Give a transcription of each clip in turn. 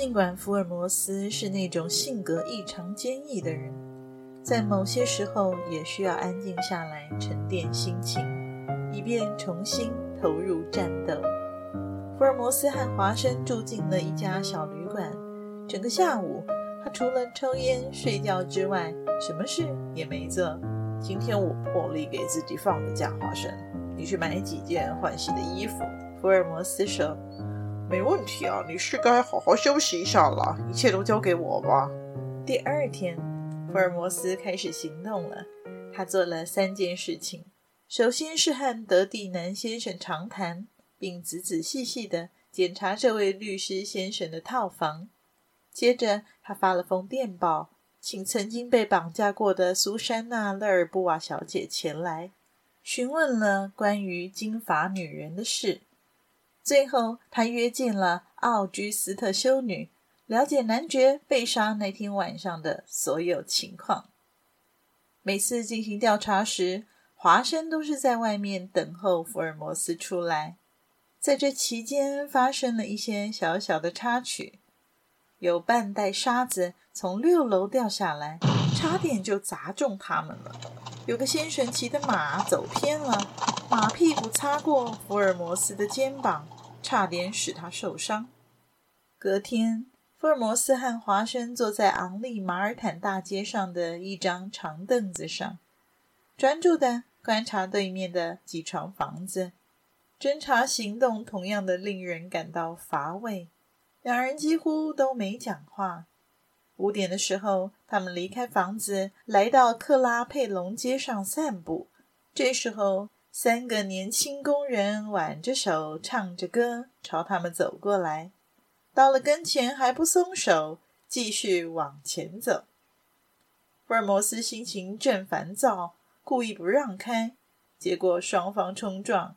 尽管福尔摩斯是那种性格异常坚毅的人，在某些时候也需要安静下来，沉淀心情，以便重新投入战斗。福尔摩斯和华生住进了一家小旅馆，整个下午，他除了抽烟睡觉之外，什么事也没做。今天我破例给自己放个假，华生，你去买几件换洗的衣服。福尔摩斯说。没问题啊，你是该好好休息一下了，一切都交给我吧。第二天，福尔摩斯开始行动了。他做了三件事情：首先是和德蒂南先生长谈，并仔仔细细地检查这位律师先生的套房；接着，他发了封电报，请曾经被绑架过的苏珊娜·勒尔布瓦小姐前来，询问了关于金发女人的事。最后，他约见了奥居斯特修女，了解男爵被杀那天晚上的所有情况。每次进行调查时，华生都是在外面等候福尔摩斯出来。在这期间，发生了一些小小的插曲：有半袋沙子从六楼掉下来，差点就砸中他们了；有个先生骑的马走偏了。马屁股擦过福尔摩斯的肩膀，差点使他受伤。隔天，福尔摩斯和华生坐在昂利马尔坦大街上的一张长凳子上，专注地观察对面的几幢房子。侦查行动同样的令人感到乏味，两人几乎都没讲话。五点的时候，他们离开房子，来到克拉佩隆街上散步。这时候，三个年轻工人挽着手，唱着歌，朝他们走过来。到了跟前，还不松手，继续往前走。福尔摩斯心情正烦躁，故意不让开，结果双方冲撞。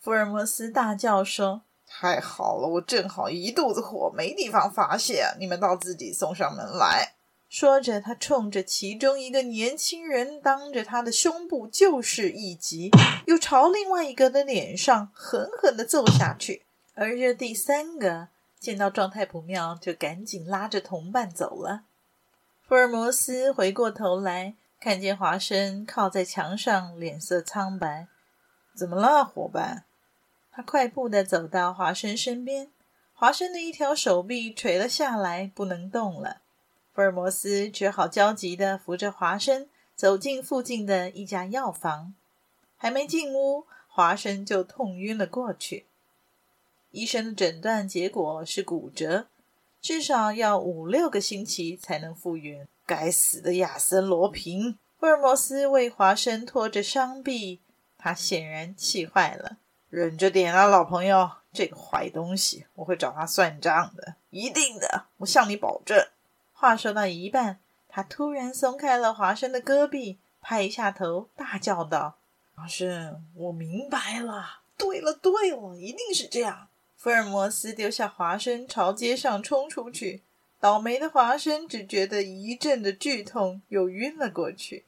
福尔摩斯大叫说：“太好了，我正好一肚子火，没地方发泄，你们倒自己送上门来。”说着，他冲着其中一个年轻人，当着他的胸部就是一击，又朝另外一个的脸上狠狠的揍下去。而这第三个见到状态不妙，就赶紧拉着同伴走了。福尔摩斯回过头来，看见华生靠在墙上，脸色苍白。“怎么了，伙伴？”他快步的走到华生身边，华生的一条手臂垂了下来，不能动了。福尔摩斯只好焦急地扶着华生走进附近的一家药房，还没进屋，华生就痛晕了过去。医生的诊断结果是骨折，至少要五六个星期才能复原。该死的亚森罗平！福尔摩斯为华生拖着伤臂，他显然气坏了。忍着点啊，老朋友，这个坏东西，我会找他算账的，一定的，我向你保证。话说到一半，他突然松开了华生的胳臂，拍一下头，大叫道：“华生，我明白了。对了，对了，一定是这样。”福尔摩斯丢下华生，朝街上冲出去。倒霉的华生只觉得一阵的剧痛，又晕了过去。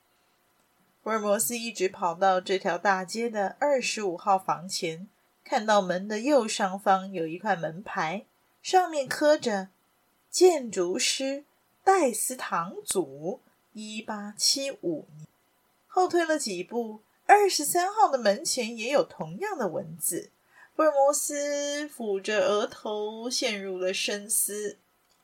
福尔摩斯一直跑到这条大街的二十五号房前，看到门的右上方有一块门牌，上面刻着“建筑师”。戴斯唐祖，一八七五年。后退了几步，二十三号的门前也有同样的文字。福尔摩斯抚着额头，陷入了深思。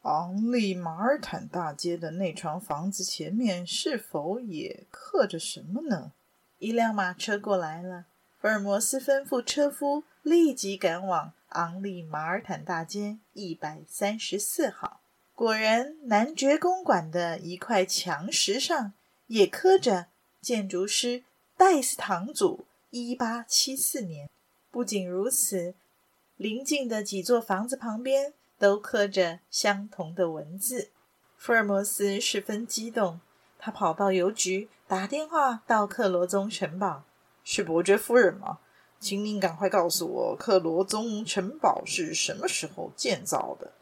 昂利马尔坦大街的那幢房子前面是否也刻着什么呢？一辆马车过来了，福尔摩斯吩咐车夫立即赶往昂利马尔坦大街一百三十四号。果然，男爵公馆的一块墙石上也刻着“建筑师戴斯唐祖，一八七四年”。不仅如此，邻近的几座房子旁边都刻着相同的文字。福尔摩斯十分激动，他跑到邮局，打电话到克罗宗城堡：“是伯爵夫人吗？请您赶快告诉我，克罗宗城堡是什么时候建造的？”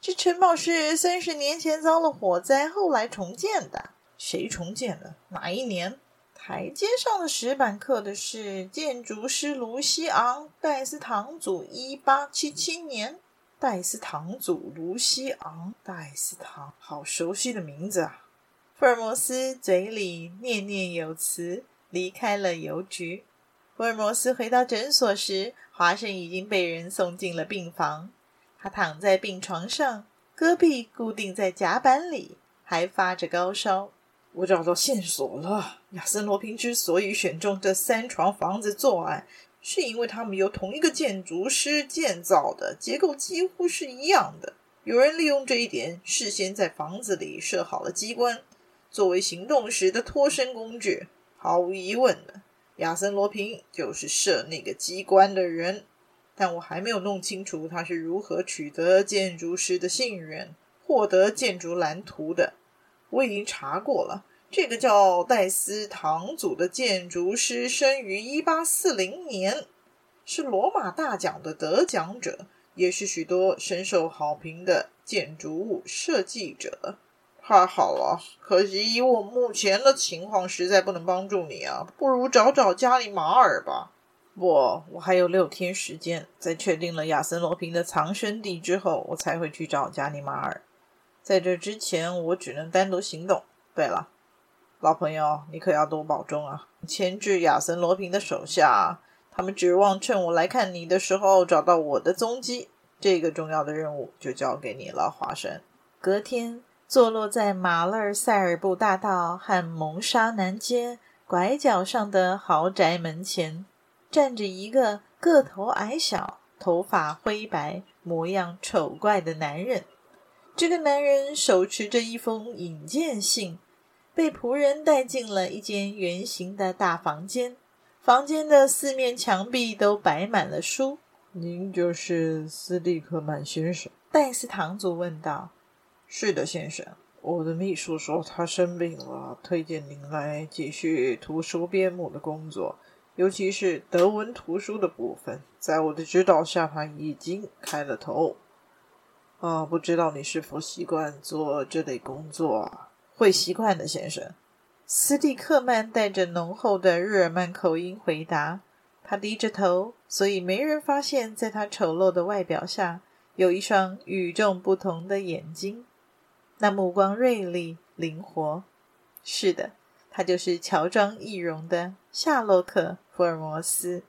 这城堡是三十年前遭了火灾，后来重建的。谁重建的？哪一年？台阶上的石板刻的是建筑师卢西昂·戴斯堂祖，一八七七年。戴斯堂祖卢西昂，戴斯堂，好熟悉的名字啊！福尔摩斯嘴里念念有词，离开了邮局。福尔摩斯回到诊所时，华生已经被人送进了病房。他躺在病床上，胳臂固定在甲板里，还发着高烧。我找到线索了，亚森·罗平之所以选中这三幢房子作案。是因为他们由同一个建筑师建造的，结构几乎是一样的。有人利用这一点，事先在房子里设好了机关，作为行动时的脱身工具。毫无疑问的，亚森·罗平就是设那个机关的人。但我还没有弄清楚他是如何取得建筑师的信任，获得建筑蓝图的。我已经查过了。这个叫戴斯堂祖的建筑师生于一八四零年，是罗马大奖的得奖者，也是许多深受好评的建筑物设计者。太好了，可惜以我目前的情况，实在不能帮助你啊，不如找找加里马尔吧。不，我还有六天时间，在确定了亚森罗平的藏身地之后，我才会去找加尼马尔。在这之前，我只能单独行动。对了。老朋友，你可要多保重啊！牵制亚森·罗平的手下，他们指望趁我来看你的时候找到我的踪迹。这个重要的任务就交给你了，华生。隔天，坐落在马勒塞尔布大道和蒙沙南街拐角上的豪宅门前，站着一个个头矮小、头发灰白、模样丑怪的男人。这个男人手持着一封引荐信。被仆人带进了一间圆形的大房间，房间的四面墙壁都摆满了书。您就是斯蒂克曼先生？戴斯堂祖问道。是的，先生。我的秘书说他生病了，推荐您来继续图书编目的工作，尤其是德文图书的部分。在我的指导下，他已经开了头。啊，不知道你是否习惯做这类工作啊？会习惯的，先生。斯蒂克曼带着浓厚的日耳曼口音回答。他低着头，所以没人发现，在他丑陋的外表下有一双与众不同的眼睛，那目光锐利、灵活。是的，他就是乔装易容的夏洛克·福尔摩斯。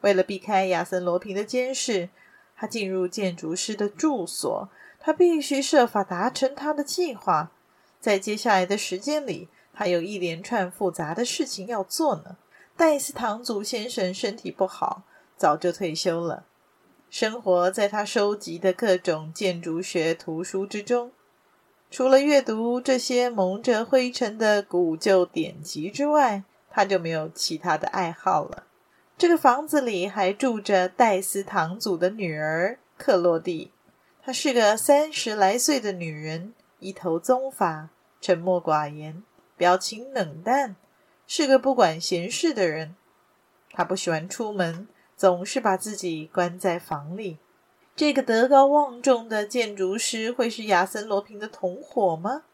为了避开亚森·罗平的监视，他进入建筑师的住所。他必须设法达成他的计划。在接下来的时间里，他有一连串复杂的事情要做呢。戴斯唐祖先生身体不好，早就退休了，生活在他收集的各种建筑学图书之中。除了阅读这些蒙着灰尘的古旧典籍之外，他就没有其他的爱好了。这个房子里还住着戴斯堂祖的女儿克洛蒂，她是个三十来岁的女人。一头棕发，沉默寡言，表情冷淡，是个不管闲事的人。他不喜欢出门，总是把自己关在房里。这个德高望重的建筑师会是亚森·罗平的同伙吗？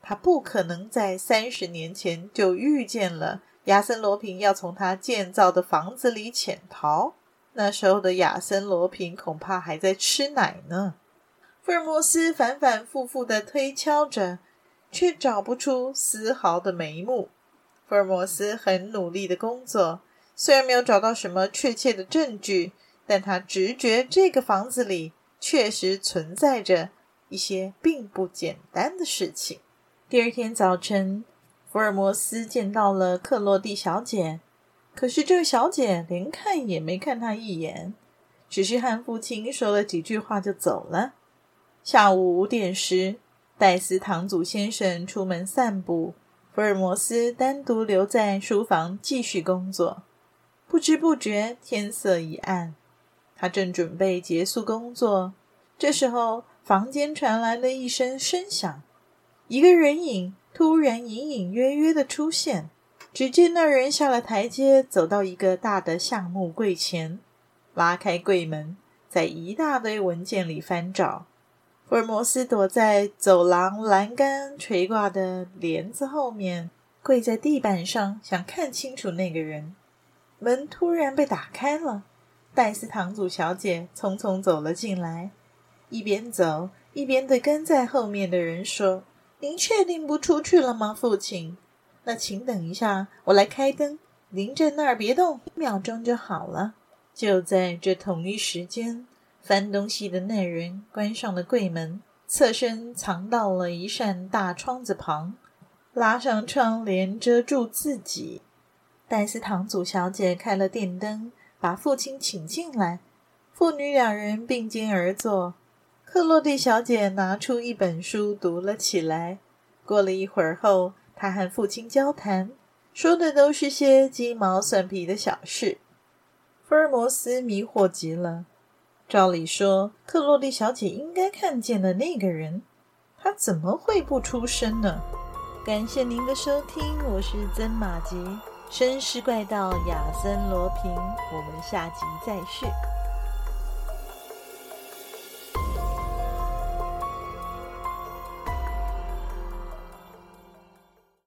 他不可能在三十年前就预见了亚森·罗平要从他建造的房子里潜逃。那时候的亚森·罗平恐怕还在吃奶呢。福尔摩斯反反复复地推敲着，却找不出丝毫的眉目。福尔摩斯很努力地工作，虽然没有找到什么确切的证据，但他直觉这个房子里确实存在着一些并不简单的事情。第二天早晨，福尔摩斯见到了克洛蒂小姐，可是这位小姐连看也没看他一眼，只是和父亲说了几句话就走了。下午五点时，戴斯堂祖先生出门散步，福尔摩斯单独留在书房继续工作。不知不觉，天色已暗。他正准备结束工作，这时候房间传来了一声声响，一个人影突然隐隐约约的出现。只见那人下了台阶，走到一个大的橡木柜前，拉开柜门，在一大堆文件里翻找。福尔摩斯躲在走廊栏杆垂挂的帘子后面，跪在地板上，想看清楚那个人。门突然被打开了，戴斯堂祖小姐匆匆走了进来，一边走一边对跟在后面的人说：“您确定不出去了吗，父亲？那请等一下，我来开灯。您在那儿别动，一秒钟就好了。”就在这同一时间。翻东西的那人关上了柜门，侧身藏到了一扇大窗子旁，拉上窗帘遮住自己。戴斯堂祖小姐开了电灯，把父亲请进来。父女两人并肩而坐。克洛蒂小姐拿出一本书读了起来。过了一会儿后，她和父亲交谈，说的都是些鸡毛蒜皮的小事。福尔摩斯迷惑极了。照理说，克洛蒂小姐应该看见了那个人，她怎么会不出声呢？感谢您的收听，我是曾马吉，绅士怪盗亚森罗平，我们下集再续。